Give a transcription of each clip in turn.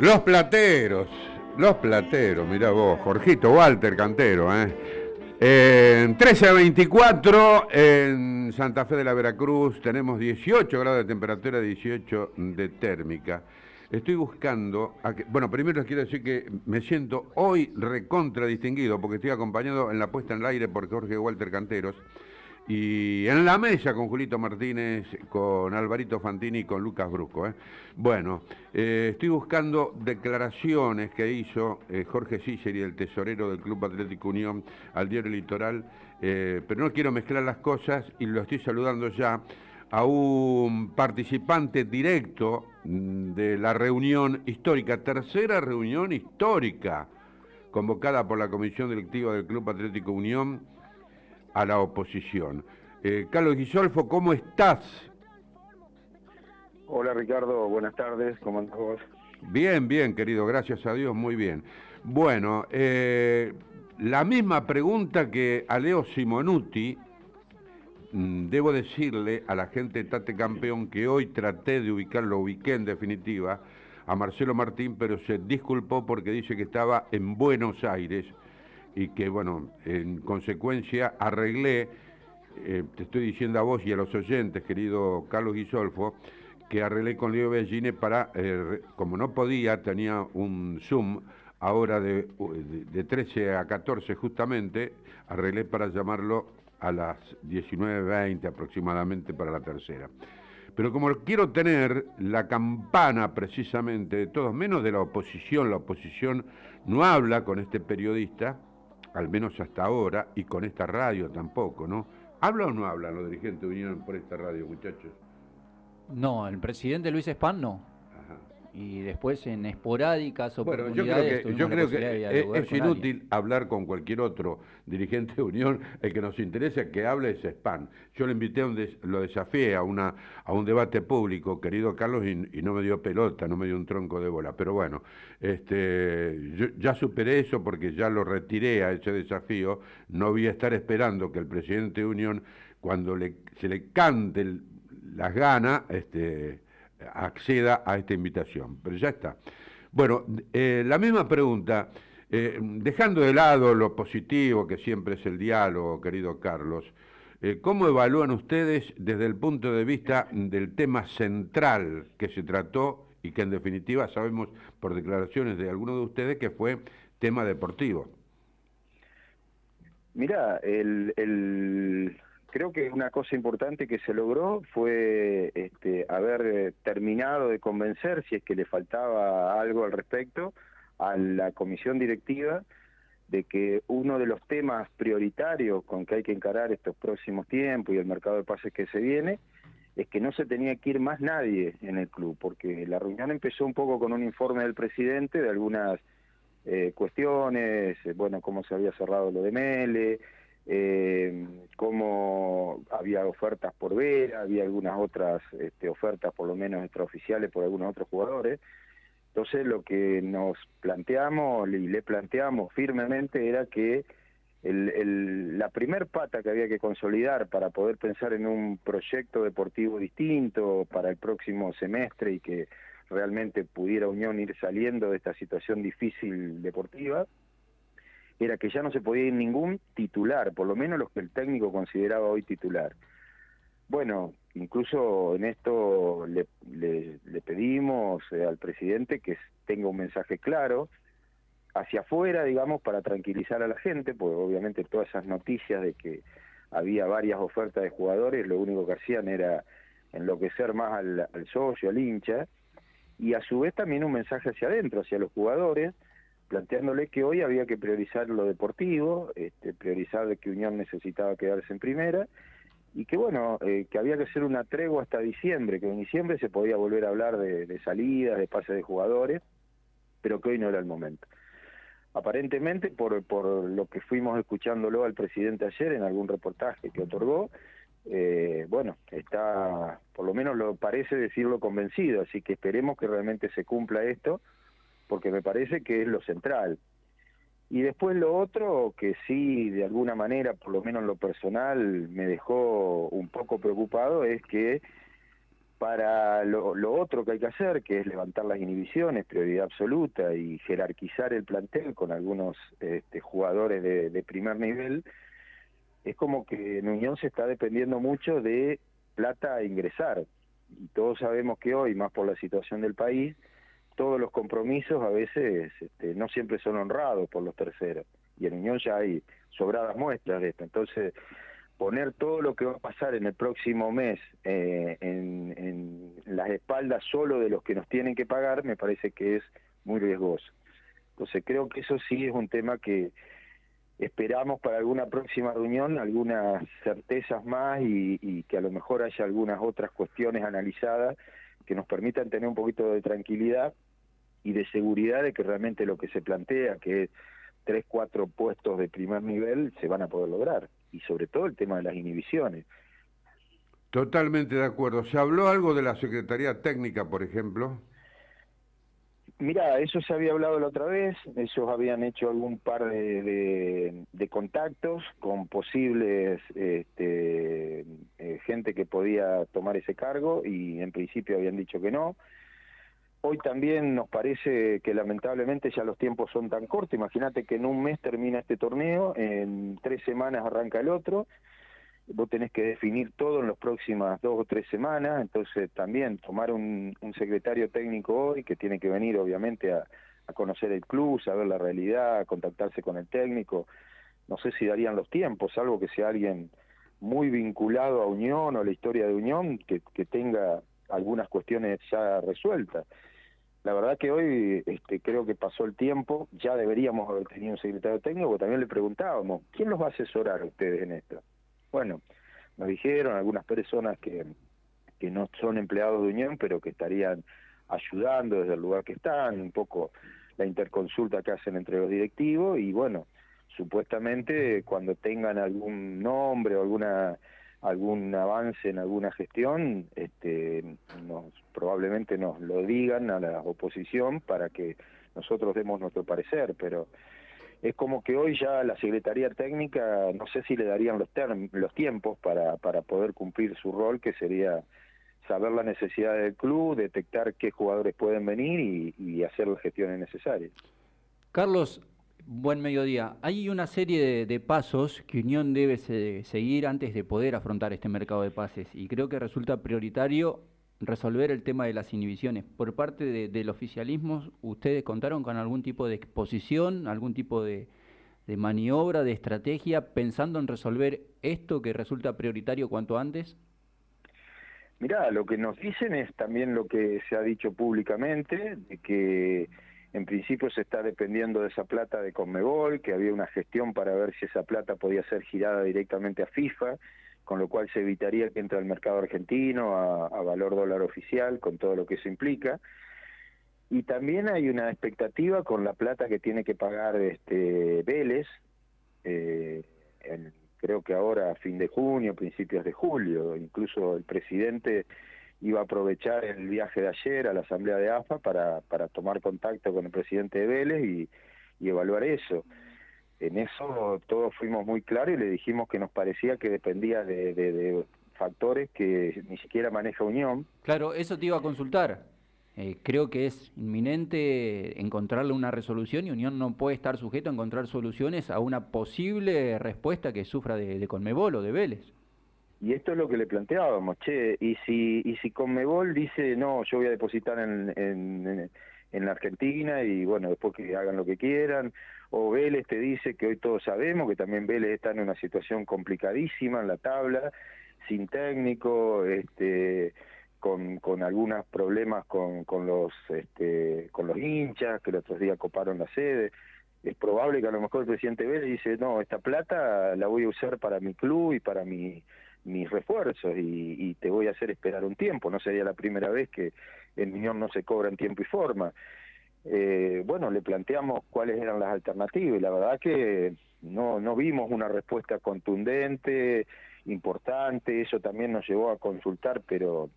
Los plateros, los plateros, mira vos, Jorgito Walter Cantero, ¿eh? En 13 a 24 en Santa Fe de la Veracruz tenemos 18 grados de temperatura, 18 de térmica. Estoy buscando, bueno, primero les quiero decir que me siento hoy recontra distinguido porque estoy acompañado en la puesta en el aire por Jorge Walter Canteros y en la mesa con Julito Martínez, con Alvarito Fantini y con Lucas Brusco. ¿eh? Bueno, eh, estoy buscando declaraciones que hizo eh, Jorge Ciceri, el tesorero del Club Atlético Unión, al diario Litoral, pero no quiero mezclar las cosas y lo estoy saludando ya a un participante directo mm, de la reunión histórica, tercera reunión histórica, convocada por la Comisión Directiva del Club Atlético Unión a la oposición. Eh, Carlos Guisolfo, ¿cómo estás? Hola Ricardo, buenas tardes, ¿cómo andas vos? Bien, bien, querido, gracias a Dios, muy bien. Bueno, eh, la misma pregunta que a Leo Simonuti, mm, debo decirle a la gente de Tate Campeón que hoy traté de ubicarlo, ubiqué en definitiva, a Marcelo Martín, pero se disculpó porque dice que estaba en Buenos Aires y que, bueno, en consecuencia arreglé, eh, te estoy diciendo a vos y a los oyentes, querido Carlos Guisolfo, que arreglé con Leo Belline para, eh, como no podía, tenía un Zoom ahora de, de, 13 a 14 justamente, arreglé para llamarlo a las 19.20 aproximadamente para la tercera. Pero como quiero tener la campana precisamente de todos, menos de la oposición, la oposición no habla con este periodista, al menos hasta ahora, y con esta radio tampoco, ¿no? ¿Habla o no hablan los dirigentes Unión por esta radio, muchachos? No, el presidente Luis Espan no y después en esporádicas oportunidades. Bueno, yo creo que, yo creo que es, inútil hablar con cualquier otro dirigente de Unión. El que nos interesa que hable es SPAN. Yo le invité, a un lo desafié a, una, a un debate público, querido Carlos, y, no me dio pelota, no me dio un tronco de bola. Pero bueno, este, yo ya superé eso porque ya lo retiré a ese desafío. No voy a estar esperando que el presidente de Unión, cuando le, se le cante las ganas, este, acceda a esta invitación. Pero ya está. Bueno, eh, la misma pregunta, eh, dejando de lado lo positivo que siempre es el diálogo, querido Carlos, eh, ¿cómo evalúan ustedes desde el punto de vista del tema central que se trató y que en definitiva sabemos por declaraciones de algunos de ustedes que fue tema deportivo? Mira, el, el, creo que una cosa importante que se logró fue este, haber eh, terminado de convencer, si es que le faltaba algo al respecto, a la comisión directiva de que uno de los temas prioritarios con que hay que encarar estos próximos tiempos y el mercado de pases que se viene es que no se tenía que ir más nadie en el club, porque la reunión empezó un poco con un informe del presidente de algunas eh, cuestiones, eh, bueno, cómo se había cerrado lo de Mele, eh, cómo había ofertas por ver, había algunas otras este, ofertas, por lo menos extraoficiales, por algunos otros jugadores. Entonces lo que nos planteamos y le planteamos firmemente era que la primer pata que había que consolidar para poder pensar en un proyecto deportivo distinto para el próximo semestre y que realmente pudiera Unión ir saliendo de esta situación difícil deportiva, era que ya no se podía ir ningún titular, por lo menos los que el técnico consideraba hoy titular. Bueno, incluso en esto le, le, pedimos eh, al presidente que tenga un mensaje claro hacia afuera, digamos, para tranquilizar a la gente, porque obviamente todas esas noticias de que había varias ofertas de jugadores, lo único que hacían era enloquecer más al, al socio, al hincha, y a su vez también un mensaje hacia adentro, hacia los jugadores, planteándole que hoy había que priorizar lo deportivo, este, priorizar que Unión necesitaba quedarse en primera y que bueno, eh, que había que hacer una tregua hasta diciembre, que en diciembre se podía volver a hablar de, salidas, de pases de jugadores, pero que hoy no era el momento. Aparentemente, por, por lo que fuimos escuchándolo al presidente ayer en algún reportaje que otorgó, eh, bueno, está, por lo menos lo parece decirlo convencido, así que esperemos que realmente se cumpla esto porque me parece que es lo central. Y después lo otro, que sí, de alguna manera, por lo menos en lo personal, me dejó un poco preocupado, es que para lo, otro que hay que hacer, que es levantar las inhibiciones, prioridad absoluta, y jerarquizar el plantel con algunos este, jugadores de, primer nivel, es como que en Unión se está dependiendo mucho de plata a ingresar. Y todos sabemos que hoy, más por la situación del país, todos los compromisos a veces este, no siempre son honrados por los terceros. Y en Unión ya hay sobradas muestras de esto. Entonces, poner todo lo que va a pasar en el próximo mes eh, en, en, las espaldas solo de los que nos tienen que pagar, me parece que es muy riesgoso. Entonces creo que eso sí es un tema que esperamos para alguna próxima reunión, algunas certezas más y, y que a lo mejor haya algunas otras cuestiones analizadas que nos permitan tener un poquito de tranquilidad y de seguridad de que realmente lo que se plantea, que es tres, cuatro puestos de primer nivel, se van a poder lograr y sobre todo el tema de las inhibiciones. Totalmente de acuerdo. ¿Se habló algo de la Secretaría Técnica, por ejemplo? Mira, eso se había hablado la otra vez, ellos habían hecho algún par de, contactos con posibles este, eh, gente que podía tomar ese cargo y en principio habían dicho que no. Hoy también nos parece que lamentablemente ya los tiempos son tan cortos. Imagínate que en un mes termina este torneo, en tres semanas arranca el otro. Vos tenés que definir todo en las próximas dos o tres semanas. Entonces también tomar un, secretario técnico hoy que tiene que venir obviamente a, conocer el club, saber la realidad, contactarse con el técnico. No sé si darían los tiempos, salvo que sea alguien muy vinculado a Unión o a la historia de Unión, que, que tenga algunas cuestiones ya resueltas. La verdad que hoy este, creo que pasó el tiempo, ya deberíamos haber tenido un secretario técnico, también le preguntábamos, ¿quién los va a asesorar a ustedes en esto? Bueno, nos dijeron algunas personas que, que no son empleados de Unión, pero que estarían ayudando desde el lugar que están, un poco la interconsulta que hacen entre los directivos y bueno, supuestamente cuando tengan algún nombre o alguna algún avance en alguna gestión, este, nos, probablemente nos lo digan a la oposición para que nosotros demos nuestro parecer, pero es como que hoy ya la Secretaría Técnica, no sé si le darían los, los tiempos para, para poder cumplir su rol, que sería saber las necesidades del club, detectar qué jugadores pueden venir y, y hacer las gestiones necesarias. Carlos, Buen mediodía. Hay una serie de, pasos que Unión debe seguir antes de poder afrontar este mercado de pases y creo que resulta prioritario resolver el tema de las inhibiciones. Por parte del oficialismo, ¿ustedes contaron con algún tipo de exposición, algún tipo de, de maniobra, de estrategia, pensando en resolver esto que resulta prioritario cuanto antes? Mirá, lo que nos dicen es también lo que se ha dicho públicamente, de que en principio se está dependiendo de esa plata de Conmebol, que había una gestión para ver si esa plata podía ser girada directamente a FIFA, con lo cual se evitaría que entre al mercado argentino a, valor dólar oficial, con todo lo que eso implica. Y también hay una expectativa con la plata que tiene que pagar este Vélez, eh, creo que ahora a fin de junio, principios de julio, incluso el presidente iba a aprovechar el viaje de ayer a la asamblea de AFA para, para tomar contacto con el presidente de Vélez y, evaluar eso. En eso todos fuimos muy claros y le dijimos que nos parecía que dependía de, factores que ni siquiera maneja Unión. Claro, eso te iba a consultar. Eh, creo que es inminente encontrarle una resolución y Unión no puede estar sujeto a encontrar soluciones a una posible respuesta que sufra de, de Conmebol o de Vélez. Y esto es lo que le planteábamos, che, y si, y si Conmebol dice, no, yo voy a depositar en, en, en la Argentina y bueno, después que hagan lo que quieran, o Vélez te dice que hoy todos sabemos que también Vélez está en una situación complicadísima en la tabla, sin técnico, este con, con algunos problemas con, con los este, con los hinchas que el otro día coparon la sede. Es probable que a lo mejor el presidente Vélez dice no esta plata la voy a usar para mi club y para mi mis refuerzos y, te voy a hacer esperar un tiempo. No sería la primera vez que el Unión no se cobra en tiempo y forma. Eh, bueno, le planteamos cuáles eran las alternativas y la verdad que no, no vimos una respuesta contundente, importante, eso también nos llevó a consultar, pero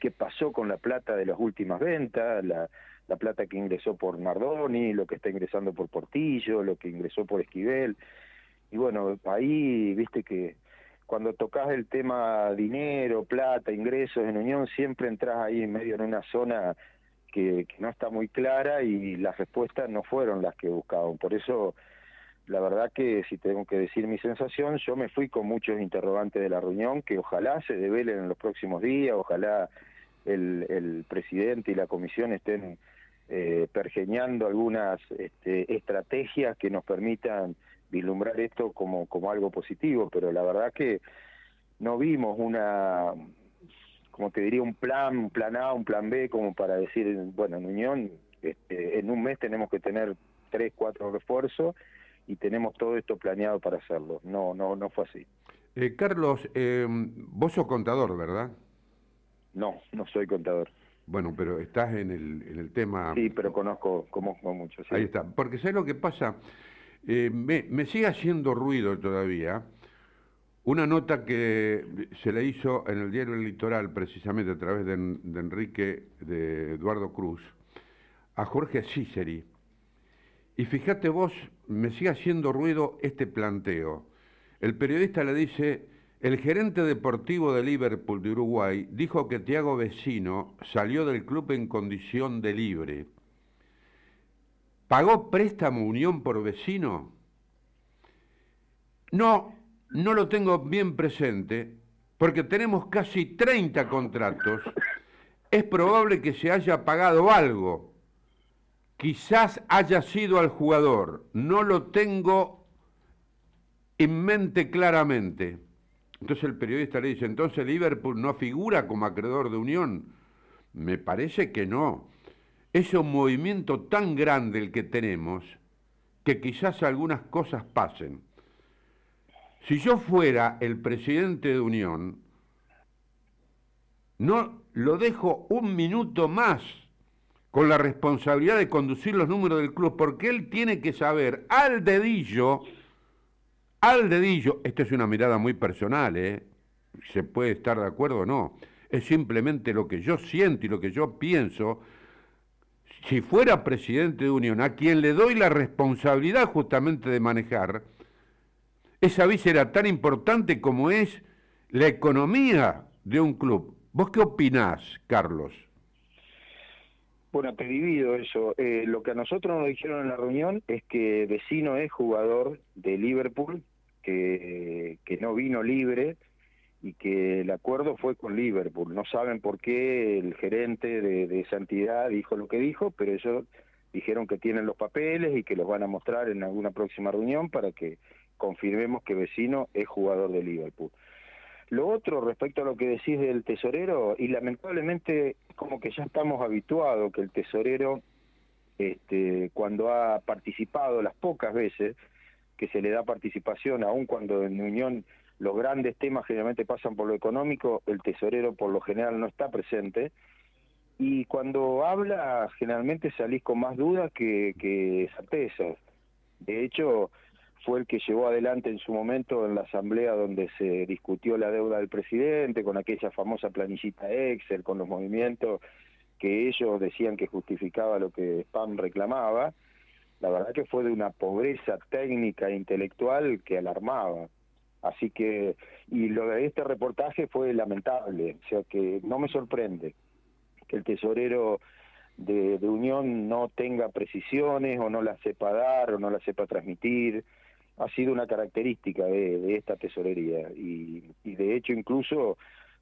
qué pasó con la plata de las últimas ventas, la, la plata que ingresó por Nardoni, lo que está ingresando por Portillo, lo que ingresó por Esquivel. Y bueno, ahí viste que cuando tocas el tema dinero, plata, ingresos en Unión, siempre entras ahí en medio en una zona que, no está muy clara y las respuestas no fueron las que buscaban. Por eso, la verdad que si tengo que decir mi sensación, yo me fui con muchos interrogantes de la reunión que ojalá se develen en los próximos días, ojalá el, el presidente y la comisión estén eh, pergeñando algunas este, estrategias que nos permitan vislumbrar esto como, como algo positivo, pero la verdad que no vimos una, como te diría, un plan, un plan A, un plan B, como para decir, bueno, en Unión, este, en un mes tenemos que tener tres, cuatro refuerzos y tenemos todo esto planeado para hacerlo. No, no, no fue así. Eh, Carlos, eh, vos sos contador, ¿verdad? No, no soy contador. Bueno, pero estás en el, en el tema... Sí, pero conozco, conozco mucho. Sí. Ahí está. Porque ¿sabes lo que pasa? Eh, me, sigue haciendo ruido todavía una nota que se le hizo en el diario El Litoral, precisamente a través de, Enrique, de Eduardo Cruz, a Jorge Ciceri. Y fíjate vos, me sigue haciendo ruido este planteo. El periodista le dice, el gerente deportivo de Liverpool de Uruguay dijo que Tiago Vecino salió del club en condición de libre. ¿Pagó préstamo Unión por vecino? No, no lo tengo bien presente, porque tenemos casi 30 contratos. Es probable que se haya pagado algo. Quizás haya sido al jugador. No lo tengo en mente claramente. Entonces el periodista le dice, entonces Liverpool no figura como acreedor de Unión. Me parece que no es un movimiento tan grande el que tenemos que quizás algunas cosas pasen. Si yo fuera el presidente de Unión, no lo dejo un minuto más con la responsabilidad de conducir los números del club, porque él tiene que saber al dedillo, al dedillo, esto es una mirada muy personal, ¿eh? se puede estar de acuerdo o no, es simplemente lo que yo siento y lo que yo pienso, si fuera presidente de Unión, a quien le doy la responsabilidad justamente de manejar, esa era tan importante como es la economía de un club. ¿Vos qué opinás, Carlos? Bueno, te divido eso. Eh, lo que a nosotros nos dijeron en la reunión es que Vecino es jugador de Liverpool, que no vino libre, y que el acuerdo fue con Liverpool. No saben por qué el gerente de, esa entidad dijo lo que dijo, pero ellos dijeron que tienen los papeles y que los van a mostrar en alguna próxima reunión para que confirmemos que Vecino es jugador de Liverpool. Lo otro, respecto a lo que decís del tesorero, y lamentablemente como que ya estamos habituados que el tesorero, este, cuando ha participado las pocas veces que se le da participación, aun cuando en Unión los grandes temas generalmente pasan por lo económico, el tesorero por lo general no está presente, y cuando habla generalmente salís con más dudas que, que. De hecho, fue el que llevó adelante en su momento en la asamblea donde se discutió la deuda del presidente, con aquella famosa planillita Excel, con los movimientos que ellos decían que justificaba lo que Spam reclamaba. La verdad que fue de una pobreza técnica e intelectual que alarmaba. Así que, y lo de este reportaje fue lamentable, o sea que no me sorprende que el tesorero de, Unión no tenga precisiones o no las sepa dar o no las sepa transmitir. Ha sido una característica de, esta tesorería y, de hecho incluso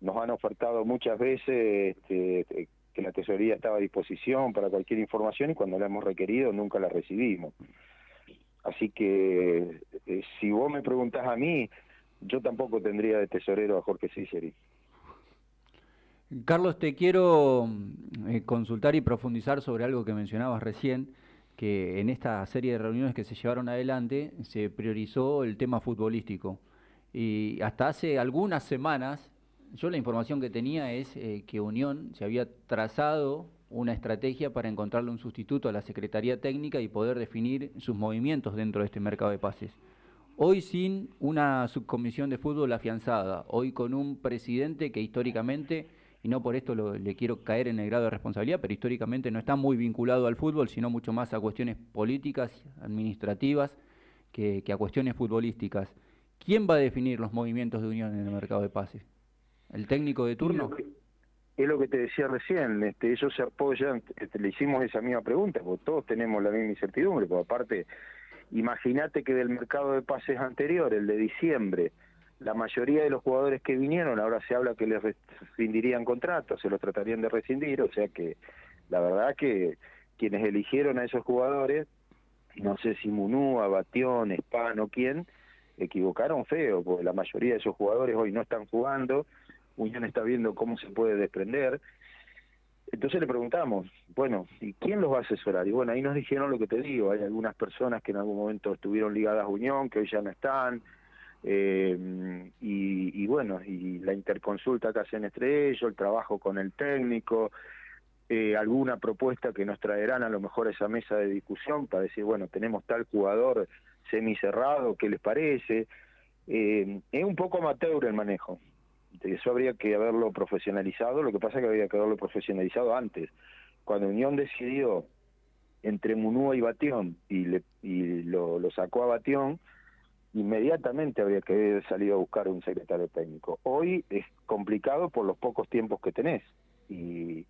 nos han ofertado muchas veces este, que la tesorería estaba a disposición para cualquier información y cuando la hemos requerido nunca la recibimos. Así que eh, si vos me preguntás a mí, yo tampoco tendría de tesorero a Jorge Ciceri. Carlos, te quiero eh, consultar y profundizar sobre algo que mencionabas recién, que en esta serie de reuniones que se llevaron adelante se priorizó el tema futbolístico. Y hasta hace algunas semanas, yo la información que tenía es eh, que Unión se había trazado una estrategia para encontrarle un sustituto a la Secretaría Técnica y poder definir sus movimientos dentro de este mercado de pases. Hoy sin una subcomisión de fútbol afianzada, hoy con un presidente que históricamente, y no por esto le quiero caer en el grado de responsabilidad, pero históricamente no está muy vinculado al fútbol, sino mucho más a cuestiones políticas, administrativas, que, a cuestiones futbolísticas. ¿quién va a definir los movimientos de Unión en el mercado de pases? ¿El técnico de turno? es lo que te decía recién, este, ellos se apoyan, este, le hicimos esa misma pregunta, porque todos tenemos la misma incertidumbre, porque aparte, imagínate que del mercado de pases anterior, el de diciembre, la mayoría de los jugadores que vinieron, ahora se habla que les rescindirían contratos, se los tratarían de rescindir, o sea que la verdad que quienes eligieron a esos jugadores, no sé si Munúa, Batión, Espano, quién, equivocaron feo, porque la mayoría de esos jugadores hoy no están jugando, Unión está viendo cómo se puede desprender. Entonces le preguntamos, bueno, ¿y quién los va a asesorar? Y bueno, ahí nos dijeron lo que te digo, hay algunas personas que en algún momento estuvieron ligadas a Unión, que hoy ya no están, eh, y, bueno, y la interconsulta que hacen entre ellos, el trabajo con el técnico, eh, alguna propuesta que nos traerán a lo mejor a esa mesa de discusión para decir, bueno, tenemos tal jugador semicerrado, ¿qué les parece? Eh, es un poco amateur el manejo, eso habría que haberlo profesionalizado, lo que pasa es que habría que haberlo profesionalizado antes. Cuando Unión decidió entre Munúa y Batión y, le, y lo, sacó a Batión, inmediatamente habría que haber salido a buscar un secretario técnico. Hoy es complicado por los pocos tiempos que tenés y,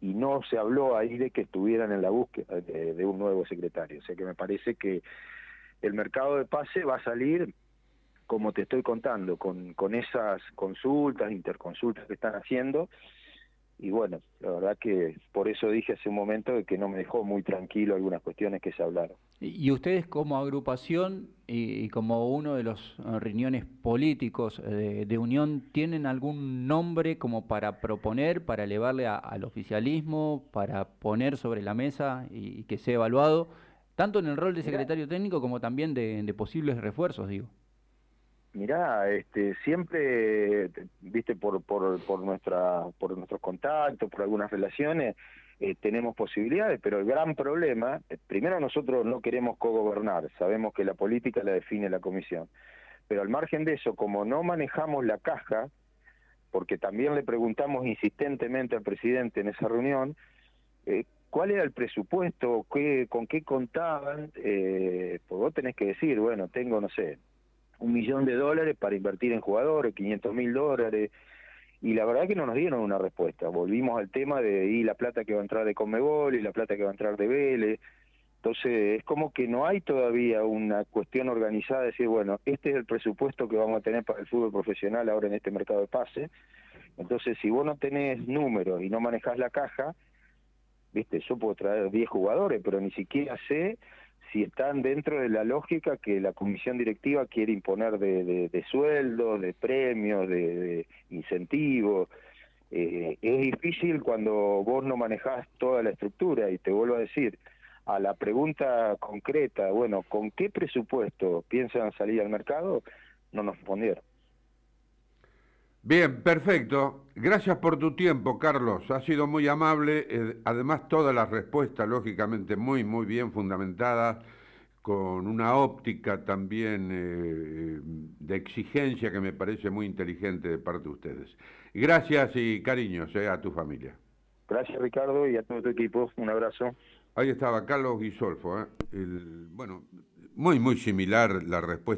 y no se habló ahí de que estuvieran en la búsqueda de un nuevo secretario. O sea que me parece que el mercado de pase va a salir como te estoy contando, con, con esas consultas, interconsultas que están haciendo. Y bueno, la verdad que por eso dije hace un momento que no me dejó muy tranquilo algunas cuestiones que se hablaron. ¿Y ustedes como agrupación y, como uno de los eh, riñones políticos de, Unión, tienen algún nombre como para proponer, para elevarle al oficialismo, para poner sobre la mesa y, que sea evaluado, tanto en el rol de secretario técnico como también de posibles refuerzos, digo? Mirá, este, siempre, viste, por, por, por, nuestra, por nuestros contactos, por algunas relaciones, eh, tenemos posibilidades, pero el gran problema, eh, primero nosotros no queremos cogobernar, sabemos que la política la define la comisión, pero al margen de eso, como no manejamos la caja, porque también le preguntamos insistentemente al presidente en esa reunión, eh, cuál era el presupuesto, qué, con qué contaban, pues vos tenés que decir, bueno, tengo, no sé, un millón de dólares para invertir en jugadores, 500 mil dólares, y la verdad que no nos dieron una respuesta. Volvimos al tema de y la plata que va a entrar de Conmebol y la plata que va a entrar de Vélez. Entonces es como que no hay todavía una cuestión organizada de decir, bueno, este es el presupuesto que vamos a tener para el fútbol profesional ahora en este mercado de pase. Entonces si vos no tenés números y no manejás la caja, viste, yo puedo traer 10 jugadores, pero ni siquiera sé si están dentro de la lógica que la comisión directiva quiere imponer de, de, sueldos, de premios, de, incentivos. Eh, es difícil cuando vos no manejás toda la estructura y te vuelvo a decir, a la pregunta concreta, bueno, ¿con qué presupuesto piensan salir al mercado? No nos respondieron. Bien, perfecto. Gracias por tu tiempo, Carlos. Ha sido muy amable. Eh, además, todas las respuestas, lógicamente, muy, muy bien fundamentadas, con una óptica también eh, de exigencia que me parece muy inteligente de parte de ustedes. Gracias y cariños eh, a tu familia. Gracias, Ricardo, y a todo tu equipo. Un abrazo. Ahí estaba Carlos Guisolfo. El, bueno, muy, muy similar la respuesta.